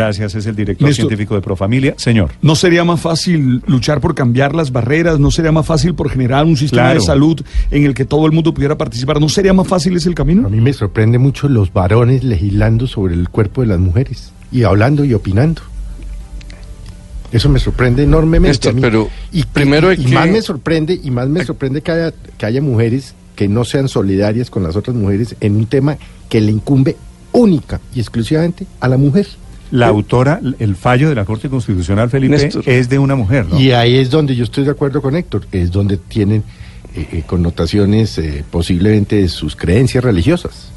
Gracias, es el director Néstor. científico de Profamilia. Señor. ¿No sería más fácil luchar por cambiar las barreras? ¿No sería más fácil por generar un sistema Claro. de salud en el que todo el mundo pudiera participar? ¿No sería más fácil ese el A camino? mí me sorprende mucho los varones legislando sobre el cuerpo de las mujeres y hablando y opinando. Eso me sorprende enormemente. Néstor, a mí. pero y, primero hay y que- más me sorprende y más me sorprende que haya, que haya mujeres que no sean solidarias con las otras mujeres en un tema que le incumbe única y exclusivamente a la mujer. La autora, el fallo de la Corte Constitucional, Felipe, Néstor. es de una mujer, ¿no? Y ahí es donde yo estoy de acuerdo con Héctor, es donde tienen eh, eh, connotaciones eh, posiblemente de sus creencias religiosas.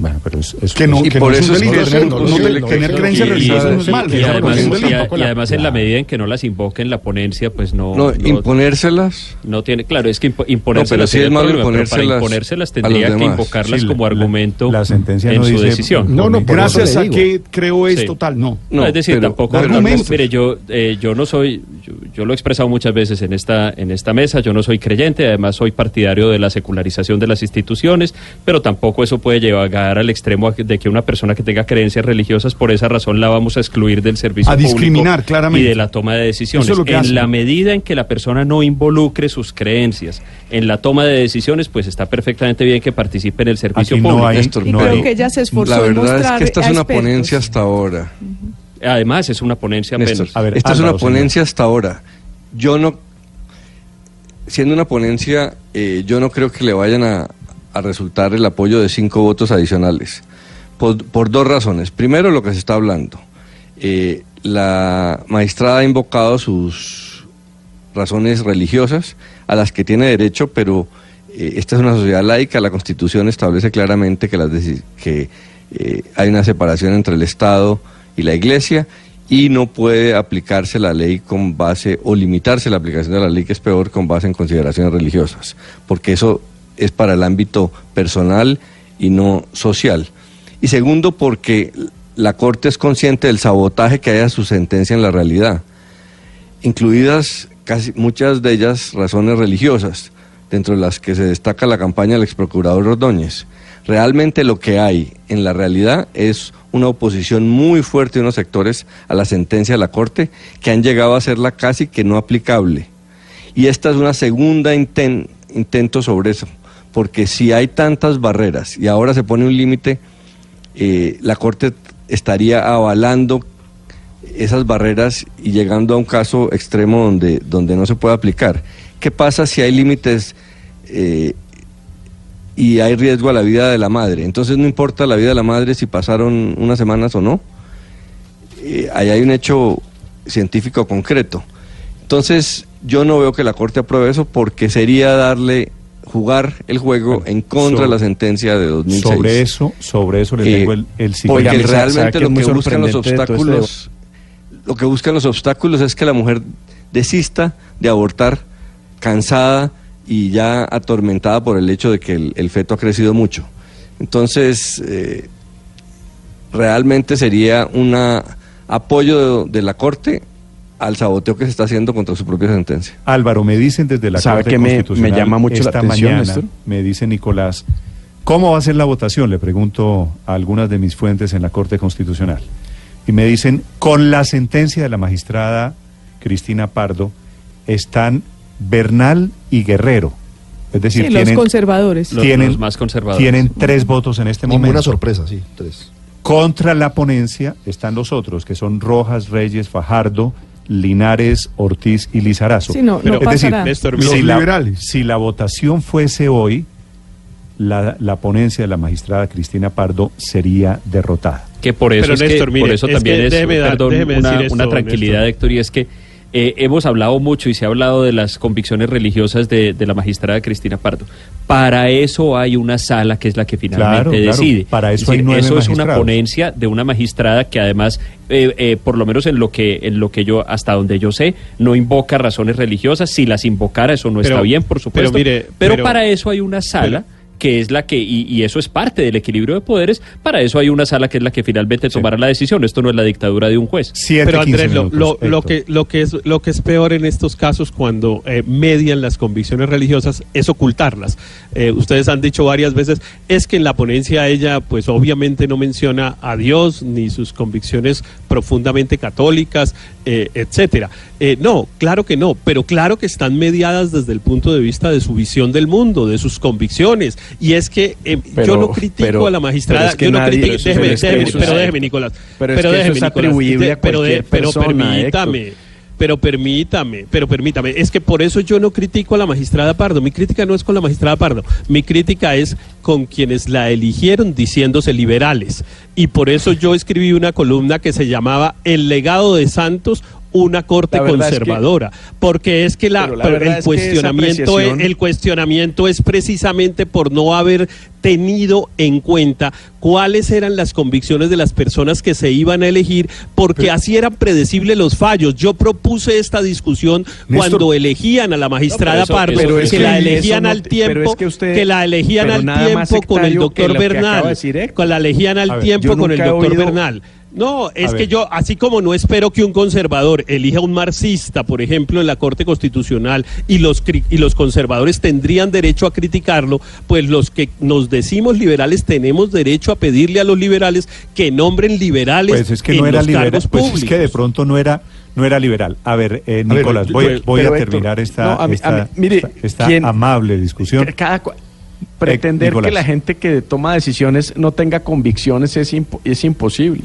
Bueno, pero es, es- Que no, Y que por no es un es delito. Tener- creencias religiosas no es mal. y además, es a- en la medida en que no las invoquen en la ponencia, pues no, No, imponérselas. no tiene, claro, es que imponérselas pero sí es malo pero para imponérselas imponérselas a tendría que invocarlas como argumento la sentencia en su decisión. No, no, Gracias a que creo esto, Sí. tal, no. No, No, es decir, tampoco. argumentos. Mire, yo, eh, yo no soy, yo, yo lo he expresado muchas veces en esta, en esta mesa, yo no soy creyente, además soy partidario de la secularización de las instituciones, pero tampoco eso puede llegar al extremo de que una persona que tenga creencias religiosas, por esa razón la vamos a excluir del servicio A público discriminar, claramente. y de la toma de decisiones. Eso es lo que en la medida en que la persona no involucre sus creencias en la toma de decisiones, pues está perfectamente bien que participe en el servicio Aquí no público. hay- Néstor, Y no creo hay- que ella se esforzó La en verdad es que esta es una expertos. ponencia hasta ahora. Además, es una ponencia apenas. Néstor, A ver, esta es una ponencia hasta ahora. Yo no, siendo una ponencia, eh, yo no creo que le vayan a, a resultar el apoyo de cinco votos adicionales. Por, dos razones. Primero, lo que se está hablando. Eh, la magistrada ha invocado sus razones religiosas a las que tiene derecho, pero eh, esta es una sociedad laica, la Constitución establece claramente que, las que eh, hay una separación entre el Estado y la Iglesia y no puede aplicarse la ley con base o limitarse la aplicación de la ley que es peor con base en consideraciones religiosas, porque eso es para el ámbito personal y no social. Y segundo, porque la Corte es consciente del sabotaje que hay a su sentencia en la realidad incluidas casi muchas de ellas razones religiosas, dentro de las que se destaca la campaña del ex procurador Ordóñez. Realmente lo que hay en la realidad es una oposición muy fuerte de unos sectores a la sentencia de la Corte que han llegado a hacerla casi que no aplicable. Y esta es una segunda inten- intento sobre eso, porque si hay tantas barreras y ahora se pone un límite, eh, la Corte estaría avalando esas barreras y llegando a un caso extremo donde, donde no se puede aplicar. ¿Qué pasa si hay límites eh, y hay riesgo a la vida de la madre? Entonces no importa la vida de la madre si pasaron unas semanas o no. Eh, ahí hay un hecho científico concreto. Entonces yo no veo que la Corte apruebe eso porque sería darle jugar el juego en contra de la sentencia de 2006. Sobre eso, sobre eso le Eh, tengo el, el porque realmente lo muy que buscan los este obstáculos, lo que buscan los obstáculos es que la mujer desista de abortar cansada y ya atormentada por el hecho de que el, el feto ha crecido mucho. Entonces, eh, realmente sería un apoyo de, de la Corte al saboteo que se está haciendo contra su propia sentencia. Álvaro, me dicen desde la ¿Sabe Corte que me- Constitucional me llama mucho la esta atención, mañana, Néstor? me dice Nicolás, ¿cómo va a ser la votación? Le pregunto a algunas de mis fuentes en la Corte Constitucional. Y me dicen, con la sentencia de la magistrada Cristina Pardo, están Bernal y Guerrero. Es decir, Sí, los tienen, conservadores. Los- tienen, los más conservadores. tienen tres votos en este Ninguna momento. sorpresa, sí, tres. Contra la ponencia están los otros, que son Rojas, Reyes, Fajardo, Linares, Ortiz y Lizarazo. Sí, no, no es decir. Néstor, si, los la, liberales. si la votación fuese hoy, la, la ponencia de la magistrada Cristina Pardo sería derrotada. que por eso Pero, es que- Néstor, mire, por eso es también que es déjeme dar- perdón, déjeme una, una tranquilidad Néstor. Héctor y es que eh, hemos hablado mucho y se ha hablado de las convicciones religiosas de, de la magistrada Cristina Pardo. Para eso hay una sala que es la que finalmente Claro, claro, decide. para eso Es decir, hay nueve eso es una ponencia de una magistrada que además, eh, eh, por lo menos en lo que en lo que yo hasta donde yo sé, no invoca razones religiosas. Si las invocara, eso no Pero- está bien, por supuesto. pero mire, pero pero- para eso hay una sala. Que es la que, y, y eso es parte del equilibrio de poderes, para eso hay una sala que es la que finalmente tomará la decisión. Esto no es la dictadura de un juez. Siete, Pero 15 Andrés, lo, lo- lo que, lo, que es, lo que es peor en estos casos cuando eh, median las convicciones religiosas es ocultarlas. Eh, ustedes han dicho varias veces, es que en la ponencia ella pues obviamente no menciona a Dios ni sus convicciones profundamente católicas, eh, etcétera. Eh, no, claro que no, pero claro que están mediadas desde el punto de vista de su visión del mundo, de sus convicciones. Y es que eh, yo no critico pero- a la magistrada, pero es que yo no nadie- critico, déjeme, déjeme, pero déjeme, Nicolás. pero es que eso déjeme, es Nicolás, atribuible de- a de- cualquier pero permítame. Héctor. Pero permítame, pero permítame, es que por eso yo no critico a la magistrada Pardo. Mi crítica no es con la magistrada Pardo, mi crítica es con quienes la eligieron diciéndose liberales. Y por eso yo escribí una columna que se llamaba El legado de Santos, una corte es que- conservadora. porque es que la, el cuestionamiento apreciación- el cuestionamiento es precisamente por no haber tenido en cuenta cuáles eran las convicciones de las personas que se iban a elegir, porque así eran predecibles los fallos. Yo propuse esta discusión Néstor- cuando elegían a la magistrada No, pero eso- Pardo, pero es que, que la elegían no al tiempo, es que usted- que la elegían al tiempo con el doctor de Bernal, decir Héctor. con la elegían al ver, tiempo con el doctor oído- Bernal. No, es A que ver. yo, así como no espero que un conservador elija un marxista, por ejemplo, en la Corte Constitucional, y los, y los conservadores tendrían derecho a criticarlo, pues los que nos decimos liberales tenemos derecho a pedirle a los liberales que nombren liberales Pues es que en no era los liberal, cargos pues públicos. es que de pronto no era no era liberal. A ver, eh, A ver, Nicolás, yo- voy, voy a Héctor, terminar esta, no, a mí- esta, a mí- mire, esta- esta ¿quién- amable discusión. Cada pretender Nicolás. que la gente que toma decisiones no tenga convicciones es, impo- es imposible.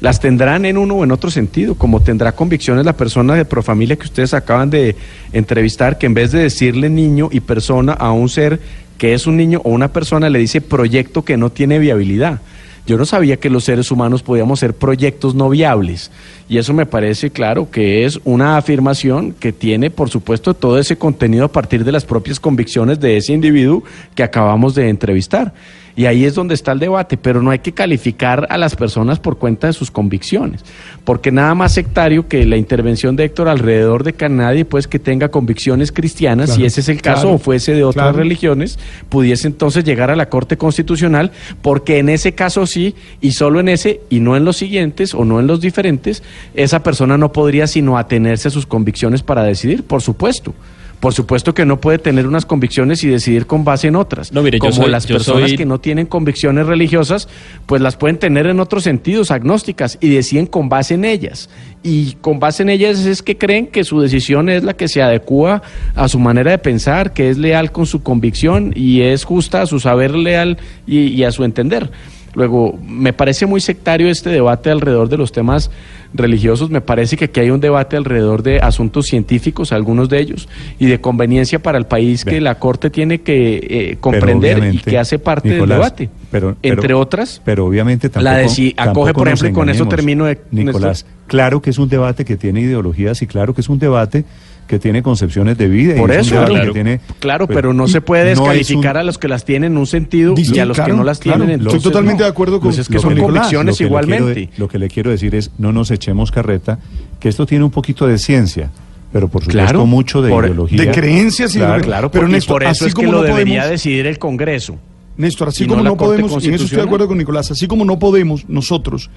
Las tendrán en uno o en otro sentido, como tendrá convicciones la persona de Profamilia que ustedes acaban de entrevistar, que en vez de decirle niño y persona a un ser que es un niño o una persona, le dice proyecto que no tiene viabilidad. Yo no sabía que los seres humanos podíamos ser proyectos no viables. Y eso me parece claro que es una afirmación que tiene, por supuesto, todo ese contenido a partir de las propias convicciones de ese individuo que acabamos de entrevistar. Y ahí es donde está el debate, pero no hay que calificar a las personas por cuenta de sus convicciones, porque nada más sectario que la intervención de Héctor alrededor de que nadie pues que tenga convicciones cristianas, Claro, si ese es el caso claro, o fuese de otras claro. religiones, pudiese entonces llegar a la Corte Constitucional, porque en ese caso sí, y solo en ese, y no en los siguientes, o no en los diferentes, esa persona no podría sino atenerse a sus convicciones para decidir, por supuesto. Por supuesto que no puede tener unas convicciones y decidir con base en otras. No, mire, yo Como soy- las yo personas soy- que no tienen convicciones religiosas, pues las pueden tener en otros sentidos, agnósticas, y deciden con base en ellas. Y con base en ellas es que creen que su decisión es la que se adecua a su manera de pensar, que es leal con su convicción y es justa a su saber leal y, y a su entender. Luego, me parece muy sectario este debate alrededor de los temas religiosos. Me parece que aquí hay un debate alrededor de asuntos científicos, algunos de ellos, y de conveniencia para el país que la Corte tiene que eh, comprender y que hace parte Nicolás, del debate. pero- pero- Entre otras, Pero obviamente tampoco. La de si acoge, por ejemplo, y con eso termino de- Nicolás, Néstor. claro que es un debate que tiene ideologías y claro que es un debate que tiene concepciones de vida. y por un eso, claro. que tiene, claro, pues, pero no se puede no es un- descalificar a los que las tienen en un sentido y a los que claro, no las claro. tienen en Estoy entonces totalmente no. de acuerdo con- Pues es que lo son que convicciones lo que le quiero igualmente. de- lo que le quiero decir es, no nos echemos carreta, que esto tiene un poquito de ciencia, pero por supuesto Claro, mucho de por- ideología. de creencias y de- Claro, Claro, Pero, Néstor, por eso así es que como lo no debería podemos- decidir el Congreso. Néstor, así y no como no, podemos, y en eso estoy de acuerdo con Nicolás, así como no podemos nosotros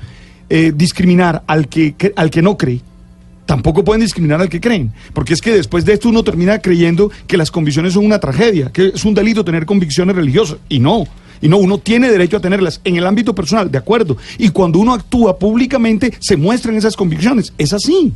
eh, discriminar al que, que- al que no cree, tampoco pueden discriminar al que creen, porque es que después de esto uno termina creyendo que las convicciones son una tragedia, que es un delito tener convicciones religiosas, y no. Y no, uno tiene derecho a tenerlas en el ámbito personal, de acuerdo. Y cuando uno actúa públicamente, se muestran esas convicciones. Es así.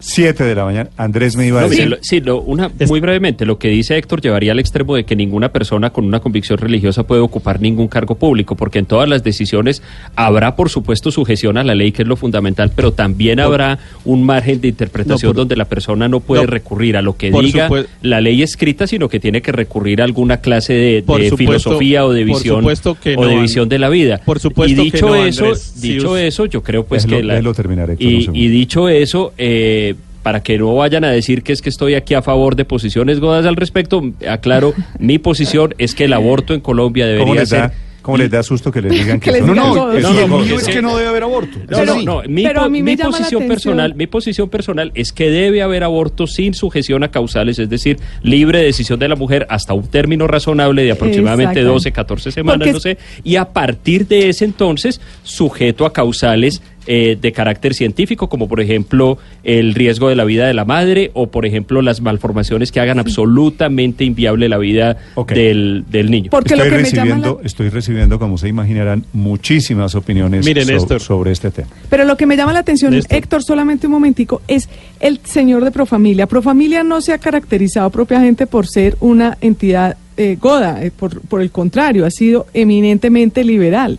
Siete de la mañana. Andrés me iba a No, mire, decir. lo- sí, lo- una, muy brevemente, lo que dice Héctor llevaría al extremo de que ninguna persona con una convicción religiosa puede ocupar ningún cargo público, porque en todas las decisiones habrá, por supuesto, sujeción a la ley, que es lo fundamental, pero también habrá un margen de interpretación No, por- donde la persona no puede No, recurrir a lo que diga la ley escrita, sino que tiene que recurrir a alguna clase de, Por de supuesto- filosofía o de por visión supuesto que o de no, visión de la vida. Por supuesto y que dicho no, eso, Andrés. Dicho eso, yo creo pues Déjelo- que la, y, y dicho eso, eh, para que no vayan a decir que es que estoy aquí a favor de posiciones godas al respecto, aclaro, mi posición es que el aborto en Colombia ¿Cómo debería ser... cómo les da susto que les digan que, Que les son- No, digan no, No, no, mío no, es que no debe haber aborto. No, no, no, mi, pero po- a mí me mi llama la posición personal, mi posición personal es que debe haber aborto sin sujeción a causales, es decir, libre decisión de la mujer hasta un término razonable de aproximadamente Exacto. 12, 14 semanas, Porque no sé, y a partir de ese entonces sujeto a causales eh, de carácter científico, como por ejemplo el riesgo de la vida de la madre o por ejemplo las malformaciones que hagan absolutamente inviable la vida Ok. del, del niño. Porque estoy lo que me llama recibiendo, la- estoy recibiendo, como se imaginarán, muchísimas opiniones Mire, so- Néstor. sobre este tema. Pero lo que me llama la atención, Néstor. Héctor, solamente un momentico, es el señor de Profamilia. Profamilia no se ha caracterizado propiamente por ser una entidad eh, goda, eh, por, por el contrario, ha sido eminentemente liberal.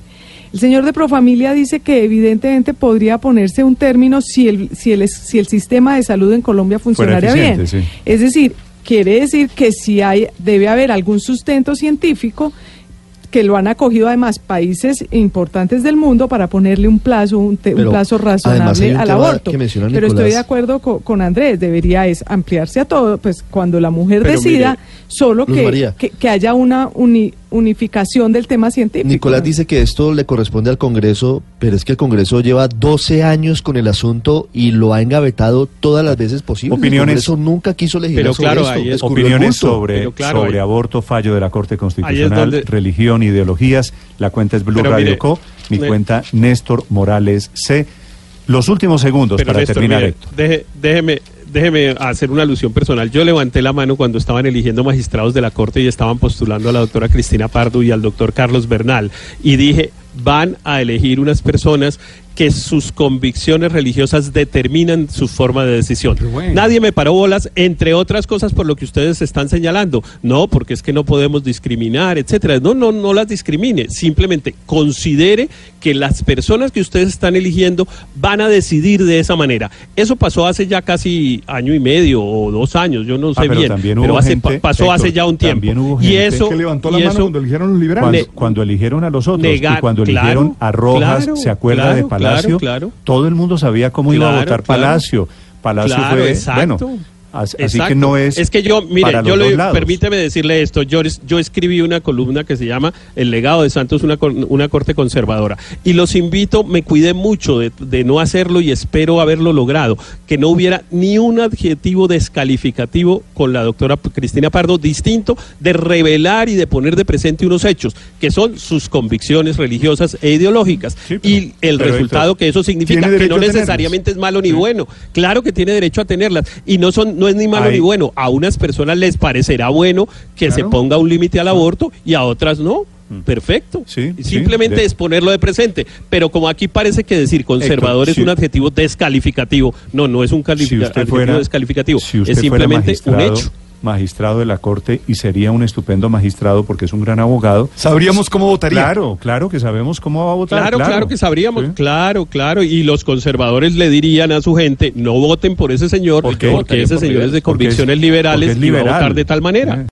El señor de Profamilia dice que evidentemente podría ponerse un término si el, si el, si el sistema de salud en Colombia funcionaría bien. sí. Es decir, quiere decir que si hay, debe haber algún sustento científico que lo han acogido además países importantes del mundo para ponerle un plazo, un, te- un plazo razonable un al aborto. Pero estoy de acuerdo co- con, Andrés, debería es ampliarse a todo, pues cuando la mujer Pero decida, mire, solo que, que haya una uni- unificación del tema científico. Nicolás dice que esto le corresponde al Congreso, pero es que el Congreso lleva 12 años con el asunto y lo ha engavetado todas las veces posibles. Opiniones- El Congreso nunca quiso legislar Pero sobre claro, esto. es- Opiniones sobre, Pero claro, sobre ahí- aborto, fallo de la Corte Constitucional, donde- religión, ideologías. La cuenta es Blue Pero Radio mire, Co. Mi cuenta Néstor Morales C. Los últimos segundos Pero para Néstor, terminar, mire, Héctor. deje- déjeme, déjeme hacer una alusión personal. Yo levanté la mano cuando estaban eligiendo magistrados de la Corte y estaban postulando a la doctora Cristina Pardo y al doctor Carlos Bernal. Y dije, van a elegir unas personas que sus convicciones religiosas determinan su forma de decisión. Bueno. Nadie me paró bolas, entre otras cosas por lo que ustedes están señalando. No, porque es que no podemos discriminar, etcétera. No, no, no las discrimine. Simplemente considere que las personas que ustedes están eligiendo van a decidir de esa manera. Eso pasó hace ya casi año y medio o dos años, yo no sé Ah, pero bien. también pero hace- gente, pasó Héctor, hace ya un tiempo. también hubo y gente eso que levantó y la mano eso- cuando eligieron los liberales. Cuando, eligieron a los otros negar- y cuando claro, eligieron a Rojas, claro, ¿se acuerda claro, de Palacio? claro, claro. Todo el mundo sabía cómo iba a votar. Palacio. Palacio fue, bueno, así Exacto. que no es Es que yo, mire, yo le, permíteme decirle esto. Yo, yo escribí una columna que se llama El legado de Santos, una, una corte conservadora. Y los invito, me cuidé mucho de, de no hacerlo y espero haberlo logrado. Que no hubiera ni un adjetivo descalificativo con la doctora Cristina Pardo, distinto de revelar y de poner de presente unos hechos, que son sus convicciones religiosas e ideológicas. Sí, pero- y el resultado que eso significa, que no necesariamente es malo ni bueno. Claro que tiene derecho a tenerlas. Y no son no es ni malo ni bueno. A unas personas les parecerá bueno que se ponga un límite al aborto y a otras no. Perfecto. Mm. Sí, Y sí, Simplemente de- es ponerlo de presente. Pero como aquí parece que decir conservador Héctor, es si- un adjetivo descalificativo. No, no es un si usted adjetivo fuera, descalificativo. si es simplemente un hecho. Magistrado de la Corte y sería un estupendo magistrado porque es un gran abogado. Sabríamos cómo votaría. Claro, claro que sabemos cómo va a votar. Claro, claro, que sabríamos, Sí. claro, claro, y los conservadores le dirían a su gente, no voten por ese señor, ¿Por porque ese señor es de Porque es- convicciones liberales porque es y va a votar de tal manera. Eh.